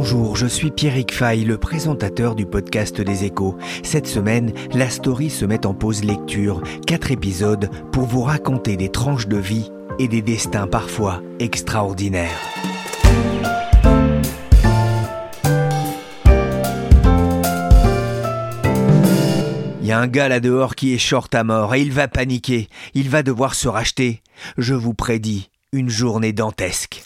Bonjour, je suis Pierrick Fay, le présentateur du podcast des échos. Cette semaine, la story se met en pause lecture. Quatre épisodes pour vous raconter des tranches de vie et des destins parfois extraordinaires. Il y a un gars là dehors qui est short à mort et il va paniquer. Il va devoir se racheter. Je vous prédis une journée dantesque.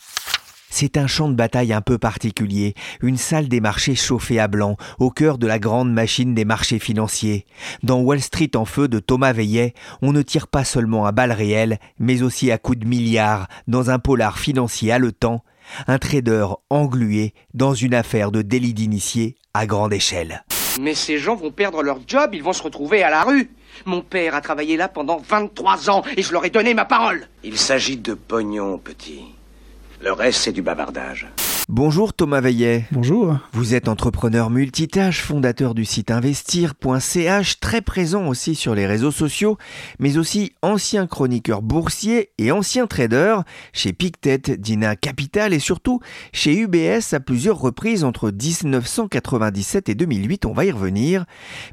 C'est un champ de bataille un peu particulier, une salle des marchés chauffée à blanc, au cœur de la grande machine des marchés financiers. Dans Wall Street en feu de Thomas Veillet, on ne tire pas seulement à balles réelles, mais aussi à coups de milliards, dans un polar financier haletant, un trader englué dans une affaire de délit d'initié à grande échelle. Mais ces gens vont perdre leur job, ils vont se retrouver à la rue. Mon père a travaillé là pendant 23 ans et je leur ai donné ma parole. Il s'agit de pognon, petit. Le reste, c'est du bavardage. Bonjour Thomas Veillet. Bonjour. Vous êtes entrepreneur multitâche, fondateur du site investir.ch, très présent aussi sur les réseaux sociaux, mais aussi ancien chroniqueur boursier et ancien trader chez Pictet, Dina Capital et surtout chez UBS à plusieurs reprises entre 1997 et 2008, on va y revenir.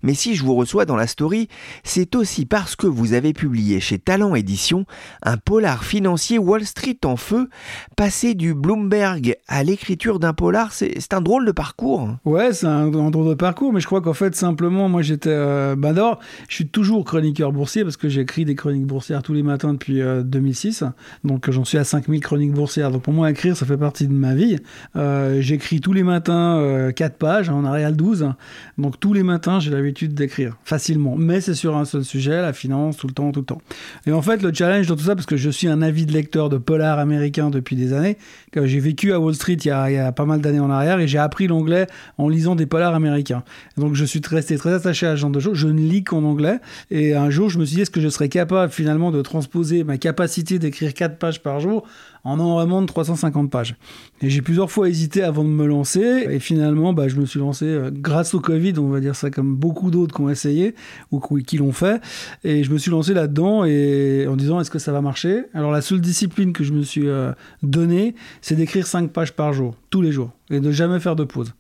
Mais si je vous reçois dans la story, c'est aussi parce que vous avez publié chez Talent Édition un polar financier Wall Street en feu, passé du Bloomberg à l'écriture d'un polar, c'est un drôle de parcours. Ouais, c'est un, drôle de parcours, mais je crois qu'en fait, simplement, moi j'étais. Euh, bah d'abord, je suis toujours chroniqueur boursier parce que j'écris des chroniques boursières tous les matins depuis euh, 2006. Donc j'en suis à 5000 chroniques boursières. Donc pour moi, écrire, ça fait partie de ma vie. Euh, J'écris tous les matins 4 pages, en Arial 12. Donc tous les matins, j'ai l'habitude d'écrire facilement. Mais c'est sur un seul sujet, la finance, tout le temps, tout le temps. Et en fait, le challenge dans tout ça, parce que je suis un avid lecteur de polar américain depuis des années, j'ai vécu à Wall Street il y a il y a pas mal d'années en arrière et j'ai appris l'anglais en lisant des polars américains. Donc je suis resté très attaché à ce genre de choses. Je ne lis qu'en anglais et un jour je me suis dit est-ce que je serais capable finalement de transposer ma capacité d'écrire 4 pages par jour en enregistrement de 350 pages. Et j'ai plusieurs fois hésité avant de me lancer et finalement bah, je me suis lancé euh, grâce au Covid, on va dire ça comme beaucoup d'autres qui ont essayé ou qui l'ont fait et je me suis lancé là-dedans et en disant est-ce que ça va marcher? Alors la seule discipline que je me suis euh, donnée, c'est d'écrire 5 pages par jour tous les jours et de jamais faire de pause.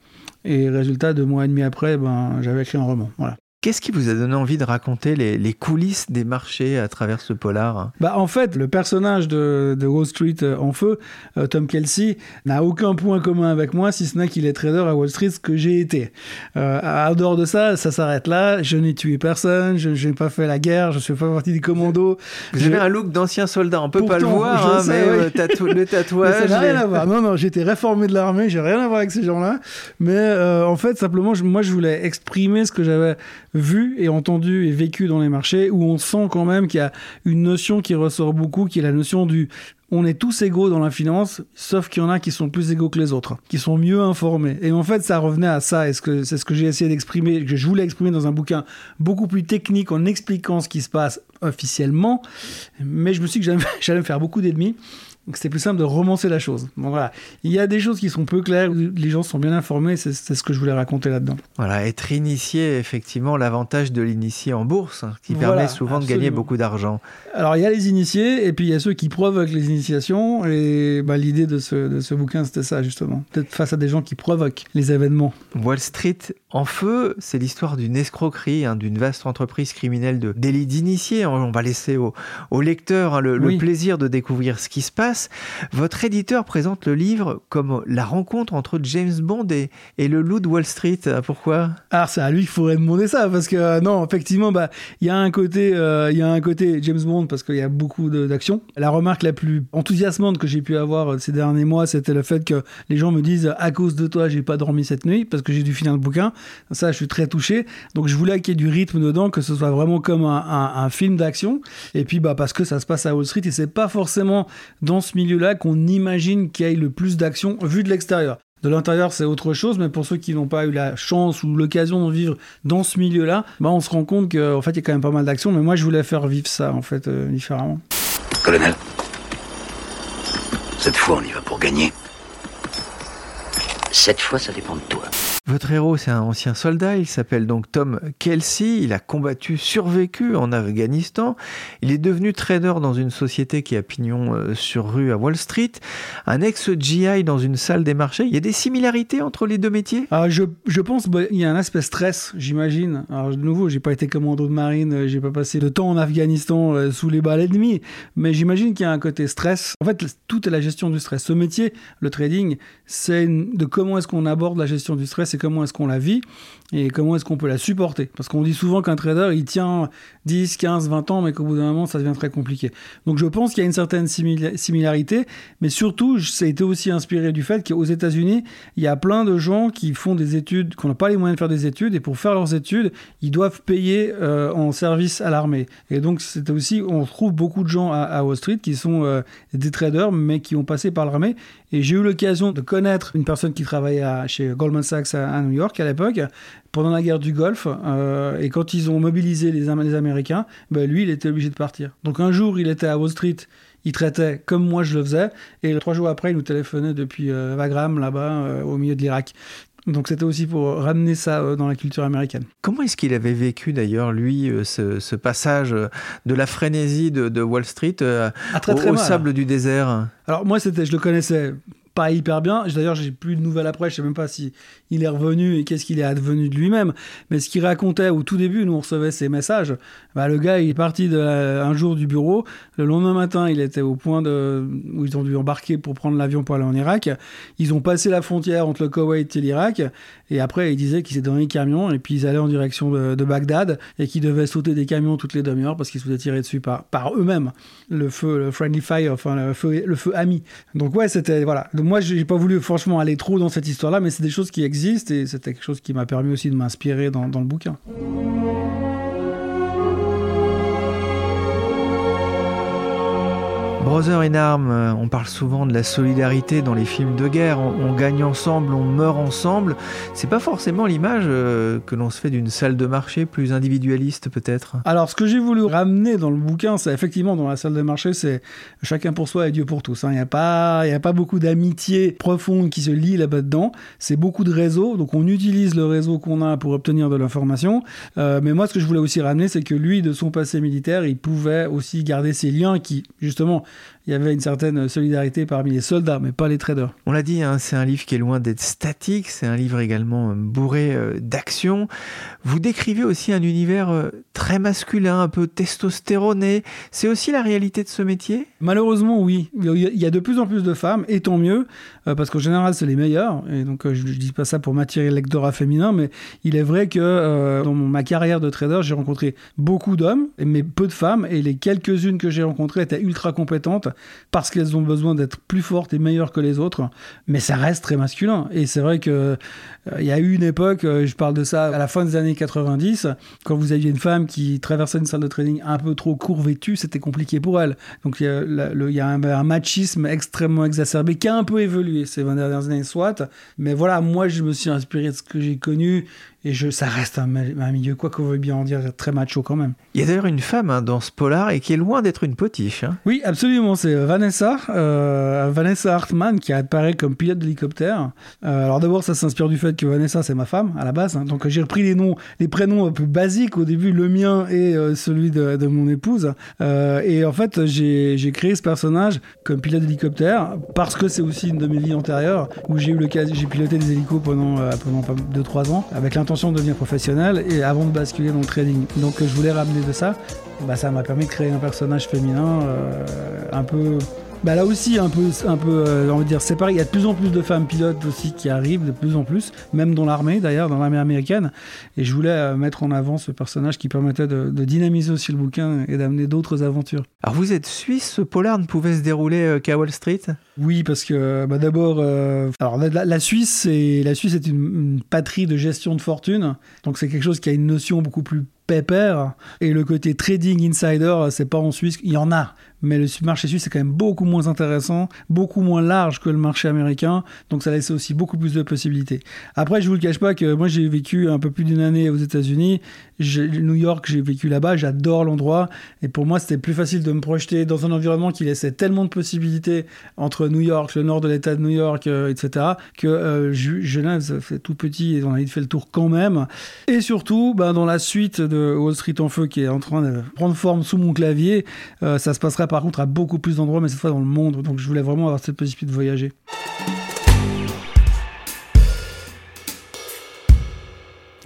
Et résultat, deux mois et demi après, ben, j'avais écrit un roman. Voilà. Qu'est-ce qui vous a donné envie de raconter les, les, coulisses des marchés à travers ce polar? Bah, En fait, le personnage de, de Wall Street euh, en feu, euh, Tom Kelsey, n'a aucun point commun avec moi, si ce n'est qu'il est trader à Wall Street, ce que j'ai été. Euh, en dehors de ça, ça s'arrête là. Je n'ai tué personne, je n'ai pas fait la guerre, je ne suis pas partie des commandos. Vous avez un look d'ancien soldat, on peut Pourtant, pas le voir, hein, sais, mais oui. tatou le tatouage... Mais ça n'a rien à voir. Non, non, j'étais réformé de l'armée, j'ai rien à voir avec ces gens-là. Mais euh, en fait, simplement, je, moi, je voulais exprimer ce que j'avais vu et entendu et vécu dans les marchés, où on sent quand même qu'il y a une notion qui ressort beaucoup, qui est la notion du on est tous égaux dans la finance, sauf qu'il y en a qui sont plus égaux que les autres, qui sont mieux informés. Et en fait, ça revenait à ça, et c'est ce que j'ai essayé d'exprimer, que je voulais exprimer dans un bouquin beaucoup plus technique en expliquant ce qui se passe officiellement. Mais je me suis dit que j'allais me faire beaucoup d'ennemis. Donc c'était plus simple de romancer la chose. Bon voilà, il y a des choses qui sont peu claires, les gens sont bien informés, c'est ce que je voulais raconter là-dedans. Voilà, être initié, effectivement, l'avantage de l'initié en bourse, hein, qui voilà, permet souvent absolument. de gagner beaucoup d'argent. Alors il y a les initiés, et puis il y a ceux qui provoquent les initiations, et bah, l'idée de ce, de ce bouquin c'était ça justement, peut-être face à des gens qui provoquent les événements. Wall Street en feu, c'est l'histoire d'une escroquerie, hein, d'une vaste entreprise criminelle de délit d'initié. On va laisser au, au lecteur hein, le, oui. le plaisir de découvrir ce qui se passe. Votre éditeur présente le livre comme la rencontre entre James Bond et, le loup de Wall Street. Pourquoi? Alors c'est à lui qu'il faudrait demander ça parce que euh, non, effectivement, bah il y a un côté, euh, y a un côté James Bond parce qu'il y a beaucoup d'action. La remarque la plus enthousiasmante que j'ai pu avoir euh, ces derniers mois, c'était le fait que les gens me disent à cause de toi, j'ai pas dormi cette nuit parce que j'ai dû finir le bouquin. Ça, je suis très touché. Donc je voulais qu'il y ait du rythme dedans, que ce soit vraiment comme un film d'action. Et puis bah parce que ça se passe à Wall Street et c'est pas forcément dans ce milieu-là qu'on imagine qu'il y ait le plus d'action vu de l'extérieur. De l'intérieur, c'est autre chose, mais pour ceux qui n'ont pas eu la chance ou l'occasion de vivre dans ce milieu-là, bah on se rend compte qu'en fait, il y a quand même pas mal d'action. Mais moi, je voulais faire vivre ça, en fait, euh, différemment. Colonel, cette fois, on y va pour gagner. Cette fois, ça dépend de toi. Votre héros, c'est un ancien soldat, il s'appelle donc Tom Kelsey, il a combattu, survécu en Afghanistan, il est devenu trader dans une société qui a pignon euh, sur rue à Wall Street, un ex-GI dans une salle des marchés, il y a des similarités entre les deux métiers? Ah, je, pense qu'il bah, y a un aspect stress, j'imagine. Alors de nouveau, j'ai pas été commando de marine, euh, j'ai pas passé de temps en Afghanistan euh, sous les balles ennemies, mais j'imagine qu'il y a un côté stress. En fait, tout est la gestion du stress. Ce métier, le trading, c'est de comment est-ce qu'on aborde la gestion du stress comment est-ce qu'on la vit et comment est-ce qu'on peut la supporter? Parce qu'on dit souvent qu'un trader, il tient 10, 15, 20 ans, mais qu'au bout d'un moment, ça devient très compliqué. Donc je pense qu'il y a une certaine similarité, mais surtout, ça a été aussi inspiré du fait qu'aux États-Unis, il y a plein de gens qui font des études, qui n'ont pas les moyens de faire des études, et pour faire leurs études, ils doivent payer euh, en service à l'armée. Et donc c'est aussi, on trouve beaucoup de gens à, Wall Street qui sont euh, des traders, mais qui ont passé par l'armée. Et j'ai eu l'occasion de connaître une personne qui travaillait chez Goldman Sachs à, New York à l'époque, pendant la guerre du Golfe. Euh, et quand ils ont mobilisé les, les Américains, ben lui, il était obligé de partir. Donc un jour, il était à Wall Street. Il traitait comme moi je le faisais, et trois jours après, il nous téléphonait depuis euh, Wagram, là-bas, euh, au milieu de l'Irak. Donc c'était aussi pour ramener ça dans la culture américaine. Comment est-ce qu'il avait vécu d'ailleurs, lui, ce, passage de la frénésie de, Wall Street ah, au, sable du désert? Alors moi, c'était, je le connaissais pas hyper bien. D'ailleurs, j'ai plus de nouvelles après. Je sais même pas si il est revenu et qu'est-ce qu'il est advenu de lui-même. Mais ce qu'il racontait au tout début, nous on recevait ses messages. Bah, le gars, il est parti un jour du bureau. Le lendemain matin, il était au point de où ils ont dû embarquer pour prendre l'avion pour aller en Irak. Ils ont passé la frontière entre le Koweït et l'Irak. Et après, il disait qu'ils étaient dans les camions et puis ils allaient en direction de, Bagdad et qu'ils devaient sauter des camions toutes les demi-heures parce qu'ils se faisaient tirer dessus par, par eux-mêmes. Le feu, le friendly fire, enfin le feu, le feu ami. Donc ouais, c'était voilà moi, j'ai pas voulu franchement aller trop dans cette histoire-là, mais c'est des choses qui existent et c'était quelque chose qui m'a permis aussi de m'inspirer dans le bouquin. Brother in Arms, euh, on parle souvent de la solidarité dans les films de guerre. On, gagne ensemble, on meurt ensemble. C'est pas forcément l'image euh, que l'on se fait d'une salle de marché plus individualiste, peut-être. Alors, ce que j'ai voulu ramener dans le bouquin, c'est effectivement dans la salle de marché, c'est chacun pour soi et Dieu pour tous. Hein. Il n'y a pas, il a pas beaucoup d'amitié profonde qui se lie là-bas dedans. C'est beaucoup de réseaux. Donc, on utilise le réseau qu'on a pour obtenir de l'information. Euh, mais moi, ce que je voulais aussi ramener, c'est que lui, de son passé militaire, il pouvait aussi garder ses liens qui, justement, il y avait une certaine solidarité parmi les soldats, mais pas les traders. On l'a dit, hein, c'est un livre qui est loin d'être statique, c'est un livre également euh, bourré euh, d'action. Vous décrivez aussi un univers euh, très masculin, un peu testostéroné. C'est aussi la réalité de ce métier? Malheureusement, oui. Il y a de plus en plus de femmes, et tant mieux, parce qu'en général, c'est les meilleures. Et donc, je ne dis pas ça pour m'attirer le lectorat féminin, mais il est vrai que dans ma carrière de trader, j'ai rencontré beaucoup d'hommes, mais peu de femmes, et les quelques-unes que j'ai rencontrées étaient ultra compétentes parce qu'elles ont besoin d'être plus fortes et meilleures que les autres, mais ça reste très masculin. Et c'est vrai que euh, il y a eu une époque, euh, je parle de ça à la fin des années 90, quand vous aviez une femme qui traversait une salle de training un peu trop court vêtue, c'était compliqué pour elle. Donc il y a, un, machisme extrêmement exacerbé qui a un peu évolué ces 20 dernières années, soit. Mais voilà, moi je me suis inspiré de ce que j'ai connu et je, ça reste un, milieu, quoi qu'on veuille bien en dire, très macho quand même. Il y a d'ailleurs une femme hein, dans ce polar et qui est loin d'être une potiche. Hein. Oui, absolument. C'est Vanessa, euh, Vanessa Hartmann, qui apparaît comme pilote d'hélicoptère. Euh, alors d'abord, ça s'inspire du fait que Vanessa, c'est ma femme à la base. Hein. Donc j'ai repris les noms, les prénoms un peu basiques au début, le mien et euh, celui de, de, mon épouse. et en fait, j'ai créé ce personnage comme pilote d'hélicoptère parce que c'est aussi une de mes vies antérieures où j'ai eu le cas, j'ai piloté des hélicos pendant pendant 2-3 ans avec de devenir professionnel et avant de basculer dans le trading. Donc je voulais ramener de ça. Bah, ça m'a permis de créer un personnage féminin euh, un peu bah là aussi un peu un peu euh, on va dire c'est pareil il y a de plus en plus de femmes pilotes aussi qui arrivent de plus en plus même dans l'armée d'ailleurs dans l'armée américaine. Et je voulais euh, mettre en avant ce personnage qui permettait de, dynamiser aussi le bouquin et d'amener d'autres aventures. Alors vous êtes suisse ce polar ne pouvait se dérouler euh, qu'à Wall Street? Oui parce que bah d'abord alors la, Suisse c'est la Suisse est une, une patrie de gestion de fortune. Donc c'est quelque chose qui a une notion beaucoup plus pépère. Et le côté trading insider, c'est pas en Suisse. Il y en a, mais le marché suisse est quand même beaucoup moins intéressant, beaucoup moins large que le marché américain, donc ça laisse aussi beaucoup plus de possibilités. Après, je vous le cache pas que moi j'ai vécu un peu plus d'une année aux États-Unis, New York, j'ai vécu là-bas, j'adore l'endroit, et pour moi c'était plus facile de me projeter dans un environnement qui laissait tellement de possibilités entre New York, le nord de l'État de New York, euh, etc., que euh, Genève, c'est tout petit et on a fait le tour quand même. Et surtout, ben, dans la suite de Wall Street en feu qui est en train de prendre forme sous mon clavier, euh, ça se passera par contre à beaucoup plus d'endroits, mais cette fois dans le monde. Donc je voulais vraiment avoir cette possibilité de voyager.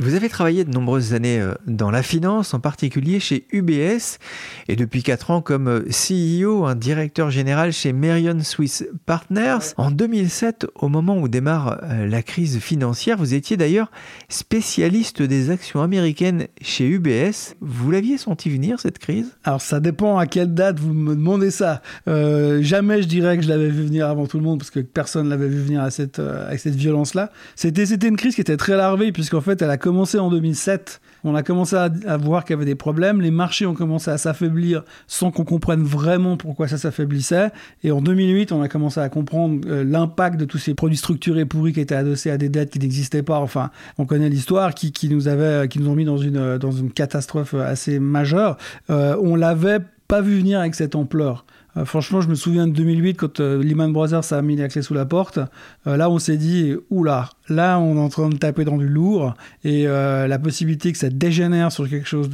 Vous avez travaillé de nombreuses années euh, dans la finance, en particulier chez UBS, et depuis 4 ans comme euh, CEO, un directeur général chez Merion Swiss Partners. En 2007, au moment où démarre euh, la crise financière, vous étiez d'ailleurs spécialiste des actions américaines chez UBS. Vous l'aviez senti venir cette crise? Alors ça dépend à quelle date vous me demandez ça. jamais je dirais que je l'avais vu venir avant tout le monde, parce que personne ne l'avait vu venir à cette, avec cette violence-là. C'était une crise qui était très larvée, puisqu'en fait elle a commencé en 2007. On a commencé à, voir qu'il y avait des problèmes. Les marchés ont commencé à s'affaiblir sans qu'on comprenne vraiment pourquoi ça s'affaiblissait. Et en 2008, on a commencé à comprendre euh, l'impact de tous ces produits structurés pourris qui étaient adossés à des dettes qui n'existaient pas. Enfin, on connaît l'histoire qui, nous avait, qui nous ont mis dans une, une catastrophe assez majeure. Euh, on l'avait pas vu venir avec cette ampleur. Euh, franchement, je me souviens de 2008 quand euh, Lehman Brothers a mis la clé sous la porte. Euh, là, on s'est dit, oula, là, on est en train de taper dans du lourd et la possibilité que ça dégénère sur quelque chose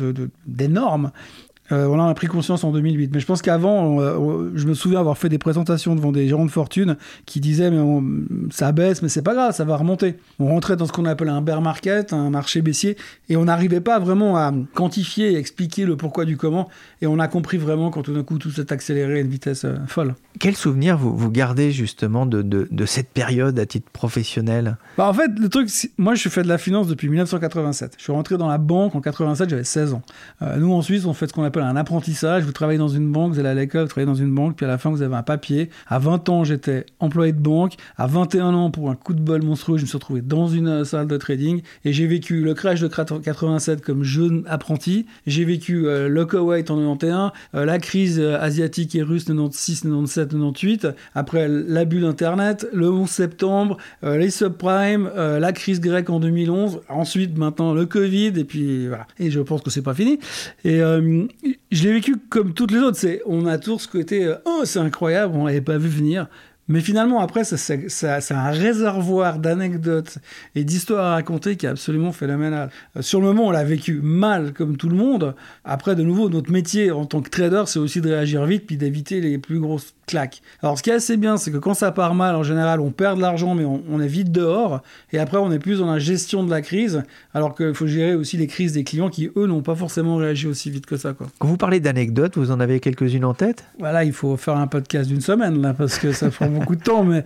d'énorme, euh, on a pris conscience en 2008. Mais je pense qu'avant, je me souviens avoir fait des présentations devant des gérants de fortune qui disaient mais ça baisse, mais c'est pas grave, ça va remonter. On rentrait dans ce qu'on appelle un bear market, un marché baissier, et on n'arrivait pas vraiment à quantifier et expliquer le pourquoi du comment. Et on a compris vraiment quand tout d'un coup tout s'est accéléré à une vitesse euh, folle. Quel souvenir vous, vous gardez justement de, de, cette période à titre professionnel? Bah En fait, le truc, moi je fais de la finance depuis 1987. Je suis rentré dans la banque en 87, j'avais 16 ans. Euh, nous en Suisse, on fait ce qu'on appelle un apprentissage. Vous travaillez dans une banque, vous allez à l'école, vous travaillez dans une banque, puis à la fin, vous avez un papier. À 20 ans, j'étais employé de banque. À 21 ans, pour un coup de bol monstrueux, je me suis retrouvé dans une euh, salle de trading et j'ai vécu le crash de 87 comme jeune apprenti. J'ai vécu euh, le Koweït en 91, euh, la crise asiatique et russe 96, 97, 98. Après la bulle Internet, le 11 septembre, les subprimes, la crise grecque en 2011. Ensuite, maintenant, le Covid et puis voilà. Et je pense que c'est pas fini. Et je l'ai vécu comme toutes les autres. On a tous ce côté, euh, oh, c'est incroyable, on l'avait pas vu venir. Mais finalement, après, c'est un réservoir d'anecdotes et d'histoires à raconter qui est absolument phénoménal. Euh, sur le moment, on l'a vécu mal, comme tout le monde. Après, de nouveau, notre métier en tant que trader, c'est aussi de réagir vite puis d'éviter les plus grosses claques. Alors, ce qui est assez bien, c'est que quand ça part mal, en général, on perd de l'argent, mais on, est vite dehors. Et après, on est plus dans la gestion de la crise, alors qu'il faut gérer aussi les crises des clients qui, eux, n'ont pas forcément réagi aussi vite que ça. Quoi. Quand vous parlez d'anecdotes, vous en avez quelques-unes en tête? Voilà, il faut faire un podcast d'une semaine, là, parce que ça prend beaucoup de temps, mais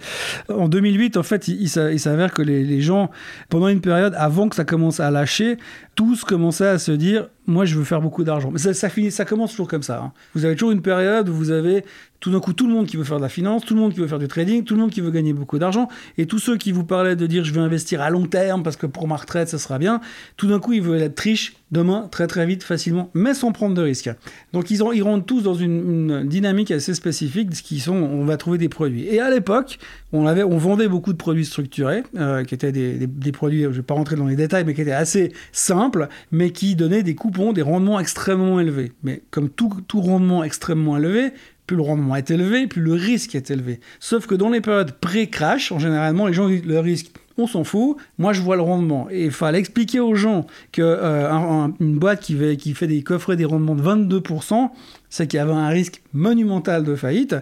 en 2008, en fait, il, s'avère que les, gens, pendant une période, avant que ça commence à lâcher, tous commençaient à se dire moi je veux faire beaucoup d'argent. Mais ça, finit, ça commence toujours comme ça. Hein. Vous avez toujours une période où vous avez tout d'un coup tout le monde qui veut faire de la finance, tout le monde qui veut faire du trading, tout le monde qui veut gagner beaucoup d'argent, et tous ceux qui vous parlaient de dire je veux investir à long terme parce que pour ma retraite ça sera bien, tout d'un coup ils veulent être riches demain très très vite facilement, mais sans prendre de risques. Donc ils, ont, ils rentrent tous dans une, dynamique assez spécifique, ce qui sont on va trouver des produits. Et à l'époque on avait on vendait beaucoup de produits structurés euh, qui étaient des, des, produits, je ne vais pas rentrer dans les détails, mais qui étaient assez simples, mais qui donnaient des des rendements extrêmement élevés. Mais comme tout, rendement extrêmement élevé, plus le rendement est élevé, plus le risque est élevé. Sauf que dans les périodes pré-crash, en généralement, les gens le risque, on s'en fout, moi je vois le rendement. Et il fallait expliquer aux gens qu'une euh, boîte qui fait, qui fait des coffrets des rendements de 22%, c'est qu'il y avait un risque monumental de faillite,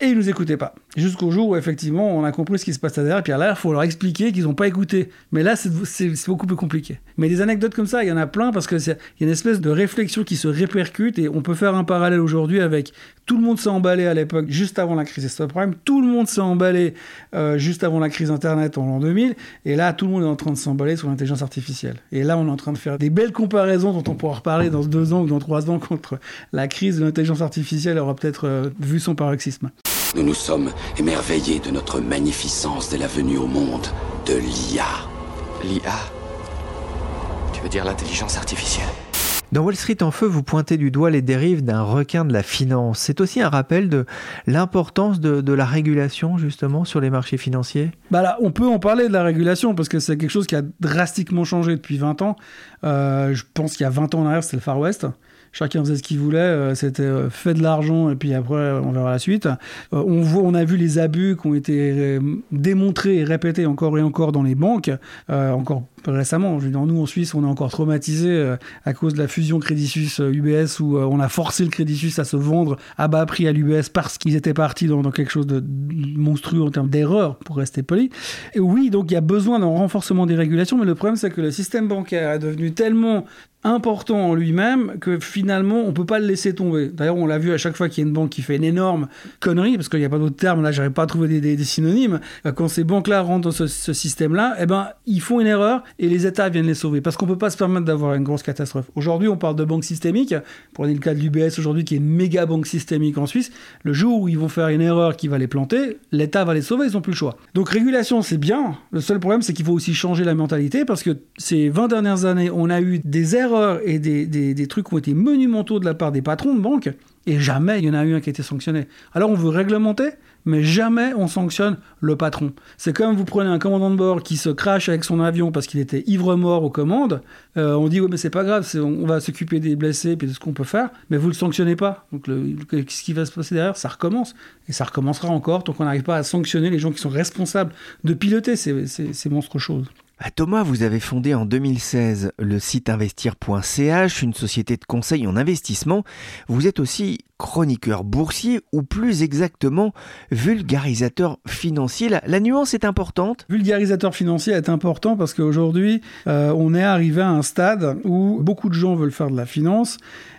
et ils nous écoutaient pas. Jusqu'au jour où effectivement on a compris ce qui se passait derrière, et puis là il faut leur expliquer qu'ils n'ont pas écouté. Mais là c'est beaucoup plus compliqué. Mais des anecdotes comme ça, il y en a plein parce qu'il y a une espèce de réflexion qui se répercute, et on peut faire un parallèle aujourd'hui avec tout le monde s'est emballé à l'époque, juste avant la crise subprime, tout le monde s'est emballé euh, juste avant la crise Internet en l'an 2000, et là tout le monde est en train de s'emballer sur l'intelligence artificielle. Et là on est en train de faire des belles comparaisons dont on pourra reparler dans deux ans ou dans trois ans contre la crise de l'intelligence artificielle aura peut-être euh, vu son paroxysme. Nous nous sommes émerveillés de notre magnificence dès la venue au monde de l'IA. L'IA Tu veux dire l'intelligence artificielle? Dans Wall Street en feu, vous pointez du doigt les dérives d'un requin de la finance. C'est aussi un rappel de l'importance de, la régulation justement sur les marchés financiers? Bah là, On peut en parler de la régulation parce que c'est quelque chose qui a drastiquement changé depuis 20 ans. Euh, je pense qu'il y a 20 ans en arrière, c'était le Far West chacun faisait ce qu'il voulait, euh, c'était euh, fait de l'argent et puis après on verra la suite. on, voit, on a vu les abus qui ont été démontrés et répétés encore et encore dans les banques, encore récemment. Je veux dire, nous, en Suisse, on est encore traumatisé euh, à cause de la fusion Crédit Suisse-UBS euh, où euh, on a forcé le Crédit Suisse à se vendre à bas prix à l'UBS parce qu'ils étaient partis dans, quelque chose de monstrueux en termes d'erreur, pour rester poli. Et oui, donc il y a besoin d'un renforcement des régulations, mais le problème, c'est que le système bancaire est devenu tellement important en lui-même que finalement on peut pas le laisser tomber. D'ailleurs on l'a vu à chaque fois qu'il y a une banque qui fait une énorme connerie, parce qu'il n'y a pas d'autre terme, là j'arrive pas à trouver des, synonymes, quand ces banques-là rentrent dans ce, système-là, eh ben ils font une erreur et les États viennent les sauver. Parce qu'on ne peut pas se permettre d'avoir une grosse catastrophe. Aujourd'hui, on parle de banque systémique. Prenez le cas de l'UBS aujourd'hui, qui est une méga banque systémique en Suisse. Le jour où ils vont faire une erreur qui va les planter, l'État va les sauver, ils n'ont plus le choix. Donc régulation, c'est bien. Le seul problème, c'est qu'il faut aussi changer la mentalité parce que ces 20 dernières années, on a eu des erreurs et des, des trucs qui ont été monumentaux de la part des patrons de banques et jamais il y en a eu un qui a été sanctionné. Alors on veut réglementer, mais jamais on sanctionne le patron. C'est comme vous prenez un commandant de bord qui se crache avec son avion parce qu'il était ivre-mort aux commandes. Euh, on dit, mais c'est pas grave, on va s'occuper des blessés et de ce qu'on peut faire, mais vous le sanctionnez pas. Donc, ce qui va se passer derrière, ça recommence. Et ça recommencera encore tant qu'on n'arrive pas à sanctionner les gens qui sont responsables de piloter ces, ces, ces monstres choses. Bah, Thomas, vous avez fondé en 2016 le site investir.ch, une société de conseil en investissement. Vous êtes aussi chroniqueur boursier ou plus exactement vulgarisateur financier. La, nuance est importante. Vulgarisateur financier est important parce qu'aujourd'hui, euh, on est arrivé à un stade où beaucoup de gens veulent faire de la finance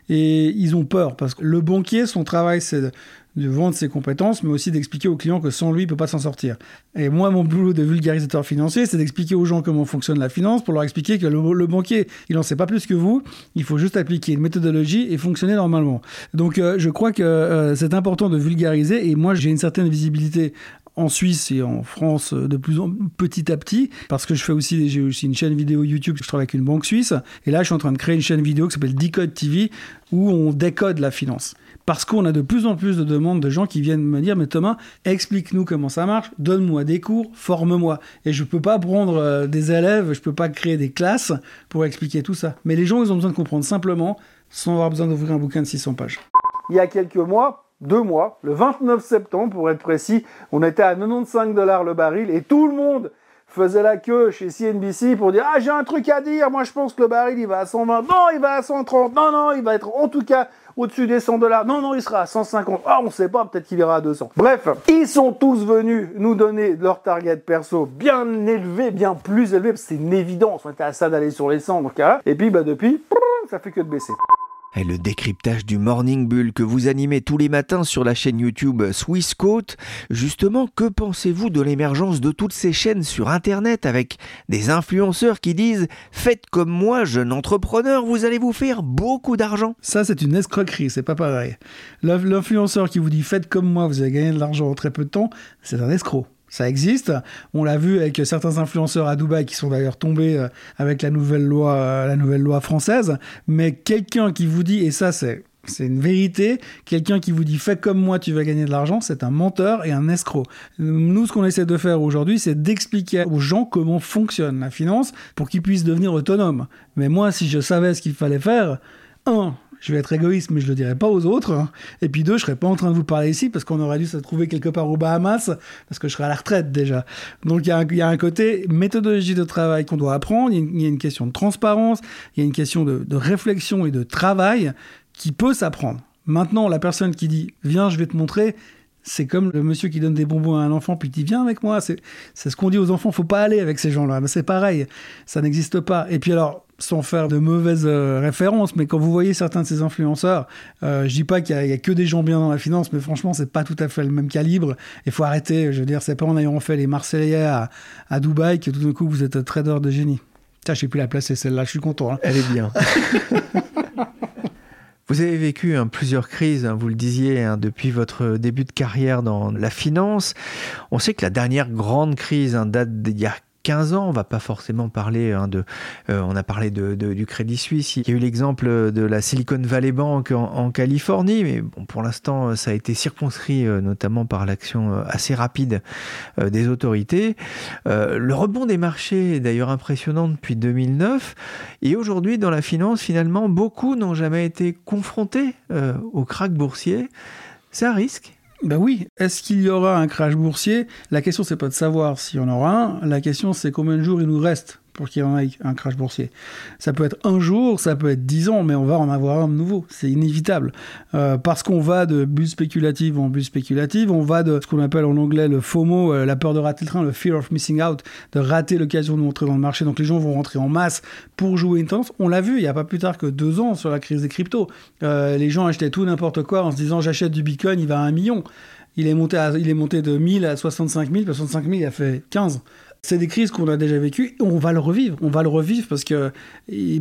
et ils ont peur parce que le banquier, son travail, c'est de vendre ses compétences, mais aussi d'expliquer aux clients que sans lui, il ne peut pas s'en sortir. Et moi, mon boulot de vulgarisateur financier, c'est d'expliquer aux gens comment fonctionne la finance pour leur expliquer que le, banquier, il n'en sait pas plus que vous, il faut juste appliquer une méthodologie et fonctionner normalement. Donc, euh, je crois que euh, c'est important de vulgariser, et moi, j'ai une certaine visibilité en Suisse et en France euh, de plus en petit à petit parce que je fais aussi j'ai aussi une chaîne vidéo YouTube je travaille avec une banque suisse et là je suis en train de créer une chaîne vidéo qui s'appelle Decode TV où on décode la finance parce qu'on a de plus en plus de demandes de gens qui viennent me dire, mais Thomas, explique-nous comment ça marche, donne-moi des cours, forme-moi. Et je ne peux pas prendre euh, des élèves, je ne peux pas créer des classes pour expliquer tout ça. Mais les gens, ils ont besoin de comprendre simplement, sans avoir besoin d'ouvrir un bouquin de 600 pages. Il y a quelques mois, deux mois, le 29 septembre pour être précis, on était à 95 dollars le baril et tout le monde faisait la queue chez CNBC pour dire ah j'ai un truc à dire, moi je pense que le baril il va à 120, non il va à 130, non non il va être en tout cas au-dessus des 100 dollars. Non, non, il sera à 150. Ah, on sait pas, peut-être qu'il ira à 200. Bref, ils sont tous venus nous donner leur target perso bien élevé, bien plus élevé, c'est une évidence. On était à ça d'aller sur les 100, donc, hein. Et puis, bah, depuis, ça fait que de baisser et le décryptage du Morning Bull que vous animez tous les matins sur la chaîne YouTube Swissquote. Justement, que pensez-vous de l'émergence de toutes ces chaînes sur Internet avec des influenceurs qui disent Faites comme moi, jeune entrepreneur, vous allez vous faire beaucoup d'argent Ça, c'est une escroquerie, c'est pas pareil. L'influenceur qui vous dit Faites comme moi, vous allez gagner de l'argent en très peu de temps, c'est un escroc. Ça existe. On l'a vu avec certains influenceurs à Dubaï qui sont d'ailleurs tombés euh, avec la nouvelle loi, euh, la nouvelle loi française. Mais quelqu'un qui vous dit, et ça c'est c'est une vérité. Quelqu'un qui vous dit fais comme moi, tu vas gagner de l'argent, c'est un menteur et un escroc. Nous, ce qu'on essaie de faire aujourd'hui, c'est d'expliquer aux gens comment fonctionne la finance pour qu'ils puissent devenir autonomes. Mais moi, si je savais ce qu'il fallait faire, un, je vais être égoïste, mais je le dirai pas aux autres. Hein. Et puis deux, je serais pas en train de vous parler ici parce qu'on aurait dû se trouver quelque part aux Bahamas parce que je serais à la retraite déjà. Donc il y, a un côté méthodologie de travail qu'on doit apprendre. Il y, a une question de transparence, il y a une question de réflexion et de travail qui peut s'apprendre. Maintenant, la personne qui dit viens, je vais te montrer, c'est comme le monsieur qui donne des bonbons à un enfant puis qui dit viens avec moi. C'est ce qu'on dit aux enfants. Faut pas aller avec ces gens-là. Mais c'est pareil. Ça n'existe pas. Et puis alors, sans faire de mauvaises euh, références, mais quand vous voyez certains de ces influenceurs, euh, je dis pas qu'il y, a que des gens bien dans la finance, mais franchement, c'est pas tout à fait le même calibre. Il faut arrêter. Je veux dire, c'est pas en ayant fait les Marseillais à, à Dubaï que tout d'un coup vous êtes trader de génie. Ça, je sais plus la placer celle-là. Je suis content. Hein. Elle est bien. Vous avez vécu hein, plusieurs crises, hein, vous le disiez, hein, depuis votre début de carrière dans la finance. On sait que la dernière grande crise date d'il y a 15 ans. On va pas forcément parler hein, de. Euh, on a parlé de, du Crédit Suisse. Il y a eu l'exemple de la Silicon Valley Bank en, Californie, mais bon, pour l'instant, ça a été circonscrit notamment par l'action assez rapide des autorités. le rebond des marchés est d'ailleurs impressionnant depuis 2009. Et aujourd'hui, dans la finance, finalement, beaucoup n'ont jamais été confrontés au crack boursier. C'est un risque ben oui, est-ce qu'il y aura un crash boursier? La question c'est pas de savoir s'il y en aura un, la question c'est combien de jours il nous reste pour qu'il y en ait un crash boursier. Ça peut être un jour, ça peut être dix ans, mais on va en avoir un de nouveau. C'est inévitable. Euh, parce qu'on va de bulle spéculative en bulle spéculative, on va de ce qu'on appelle en anglais le FOMO, euh, la peur de rater le train, le fear of missing out, de rater l'occasion de montrer dans le marché. Donc les gens vont rentrer en masse pour jouer une tendance. On l'a vu il n'y a pas plus tard que deux ans sur la crise des cryptos. Euh, les gens achetaient tout n'importe quoi en se disant j'achète du bitcoin, il va à un million. Il est monté, il est monté de 1000 à 65 000, 65 000, il a fait 15 c'est des crises qu'on a déjà vécues. On va le revivre. On va le revivre parce que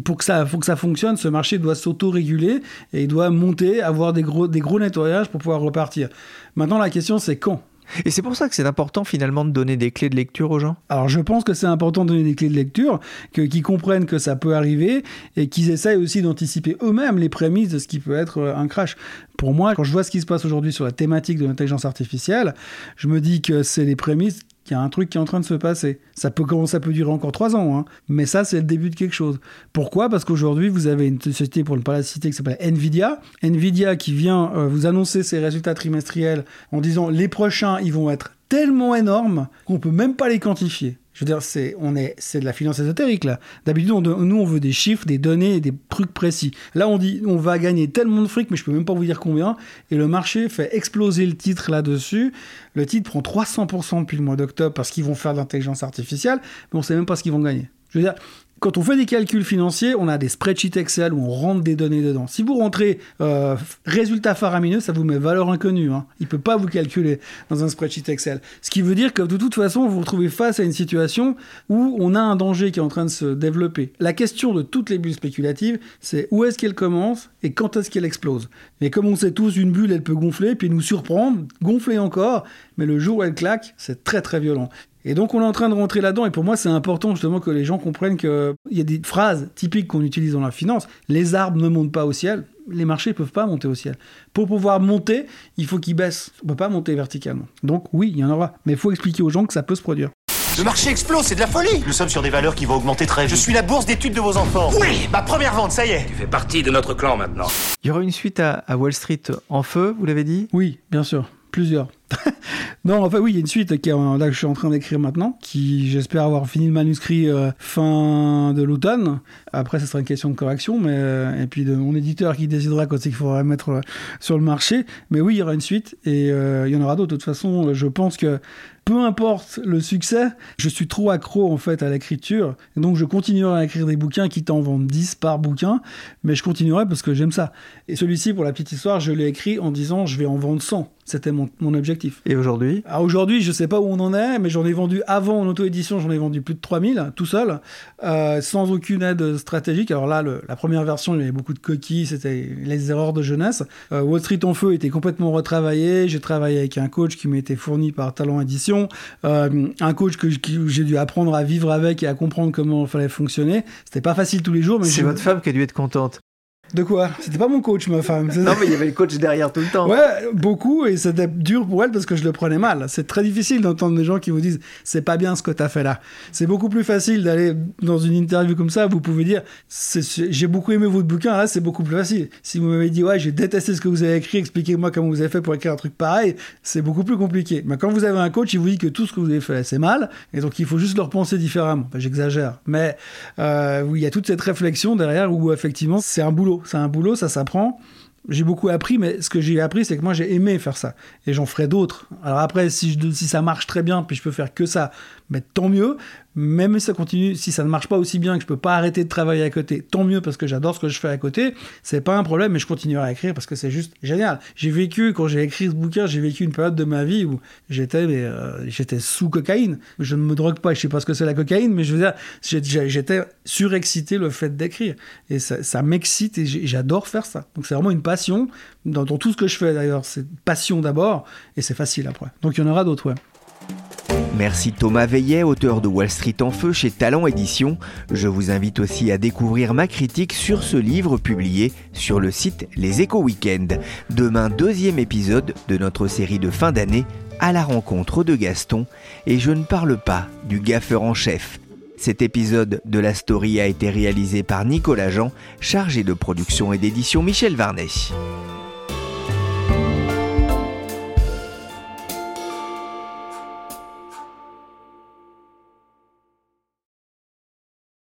pour que ça, que ça fonctionne, ce marché doit s'auto-réguler et il doit monter, avoir des gros, des gros nettoyages pour pouvoir repartir. Maintenant, la question, c'est quand? Et c'est pour ça que c'est important finalement de donner des clés de lecture aux gens? Alors je pense que c'est important de donner des clés de lecture, qu'ils comprennent que ça peut arriver et qu'ils essayent aussi d'anticiper eux-mêmes les prémices de ce qui peut être euh, un crash. Pour moi, quand je vois ce qui se passe aujourd'hui sur la thématique de l'intelligence artificielle, je me dis que c'est les prémices qu'il y a un truc qui est en train de se passer. Ça peut, durer encore trois ans, hein. mais ça, c'est le début de quelque chose. Pourquoi? Parce qu'aujourd'hui, vous avez une société, pour ne pas la citer, qui s'appelle Nvidia. Nvidia qui vient euh, vous annoncer ses résultats trimestriels en disant les prochains, ils vont être tellement énormes qu'on peut même pas les quantifier. Je veux dire, c'est, on est, c'est de la finance ésotérique, là. D'habitude, nous, on veut des chiffres, des données, des trucs précis. Là, on dit, on va gagner tellement de fric, mais je peux même pas vous dire combien. Et le marché fait exploser le titre là-dessus. Le titre prend 300% depuis le mois d'octobre parce qu'ils vont faire de l'intelligence artificielle, mais on sait même pas ce qu'ils vont gagner. Je veux dire, quand on fait des calculs financiers, on a des spreadsheets Excel où on rentre des données dedans. Si vous rentrez euh, résultat faramineux, ça vous met valeur inconnue. Hein. Il ne peut pas vous calculer dans un spreadsheet Excel. Ce qui veut dire que de toute façon, vous vous retrouvez face à une situation où on a un danger qui est en train de se développer. La question de toutes les bulles spéculatives, c'est où est-ce qu'elle commence et quand est-ce qu'elle explose? Mais comme on sait tous, une bulle, elle peut gonfler, puis nous surprendre, gonfler encore, mais le jour où elle claque, c'est très très violent. Et donc on est en train de rentrer là-dedans, et pour moi c'est important justement que les gens comprennent qu'il y a des phrases typiques qu'on utilise dans la finance. Les arbres ne montent pas au ciel, les marchés ne peuvent pas monter au ciel. Pour pouvoir monter, il faut qu'ils baissent. On ne peut pas monter verticalement. Donc oui, il y en aura, mais il faut expliquer aux gens que ça peut se produire. Le marché explose, c'est de la folie Nous sommes sur des valeurs qui vont augmenter très vite. Je suis la bourse d'études de vos enfants. Oui, ma première vente, ça y est Tu fais partie de notre clan maintenant. Il y aura une suite à Wall Street en feu, vous l'avez dit? Oui, bien sûr. Plusieurs. non, enfin oui, il y a une suite qui là, que je suis en train d'écrire maintenant, qui j'espère avoir fini le manuscrit euh, fin de l'automne. Après, ce sera une question de correction, mais euh, et puis de mon éditeur qui décidera quand c'est qu'il faudra mettre euh, sur le marché. Mais oui, il y aura une suite et il y en aura d'autres. De toute façon, je pense que peu importe le succès, je suis trop accro en fait à l'écriture. Donc je continuerai à écrire des bouquins, qui t'en vendent 10 par bouquin, mais je continuerai parce que j'aime ça. Et celui-ci, pour la petite histoire, je l'ai écrit en disant je vais en vendre 100. C'était mon, objectif. Et aujourd'hui ah, Aujourd'hui, je sais pas où on en est, mais j'en ai vendu avant en auto-édition, j'en ai vendu plus de 3000 tout seul, euh, sans aucune aide stratégique. Alors là, la première version, il y avait beaucoup de coquilles, c'était les erreurs de jeunesse. Euh, Wall Street en feu était complètement retravaillé. J'ai travaillé avec un coach qui m'était fourni par Talent Édition euh, un coach que, j'ai dû apprendre à vivre avec et à comprendre comment il fallait fonctionner. C'était pas facile tous les jours. mais C'est votre femme qui a dû être contente. De quoi? C'était pas mon coach, ma femme. Non, mais il y avait le coach derrière tout le temps. Ouais, beaucoup, et c'était dur pour elle parce que je le prenais mal. C'est très difficile d'entendre des gens qui vous disent c'est pas bien ce que t'as fait là. C'est beaucoup plus facile d'aller dans une interview comme ça, vous pouvez dire j'ai beaucoup aimé votre bouquin, là c'est beaucoup plus facile. Si vous m'avez dit ouais, j'ai détesté ce que vous avez écrit, expliquez-moi comment vous avez fait pour écrire un truc pareil, c'est beaucoup plus compliqué. Mais quand vous avez un coach, il vous dit que tout ce que vous avez fait c'est mal, et donc il faut juste leur penser différemment. J'exagère, mais euh, oui, il y a toute cette réflexion derrière où effectivement c'est un boulot c'est un boulot, ça s'apprend. J'ai beaucoup appris, mais ce que j'ai appris, c'est que moi, j'ai aimé faire ça. Et j'en ferai d'autres. Alors après, si, si ça marche très bien, puis je peux faire que ça, mais tant mieux même si ça continue, si ça ne marche pas aussi bien que je peux pas arrêter de travailler à côté, tant mieux parce que j'adore ce que je fais à côté, c'est pas un problème, mais je continuerai à écrire parce que c'est juste génial. J'ai vécu, quand j'ai écrit ce bouquin, j'ai vécu une période de ma vie où j'étais, euh, j'étais sous cocaïne. Je ne me drogue pas, je sais pas ce que c'est la cocaïne, mais je veux dire, j'étais surexcité le fait d'écrire. Et ça, m'excite et j'adore faire ça. Donc c'est vraiment une passion. Dans, dans, tout ce que je fais d'ailleurs, c'est passion d'abord et c'est facile après. Donc il y en aura d'autres, ouais. Merci Thomas Veillet, auteur de Wall Street en feu chez Talent Édition. Je vous invite aussi à découvrir ma critique sur ce livre publié sur le site Les Échos Weekend. Demain, deuxième épisode de notre série de fin d'année à la rencontre de Gaston. Et je ne parle pas du gaffeur en chef. Cet épisode de la story a été réalisé par Nicolas Jean, chargé de production et d'édition Michel Varnet.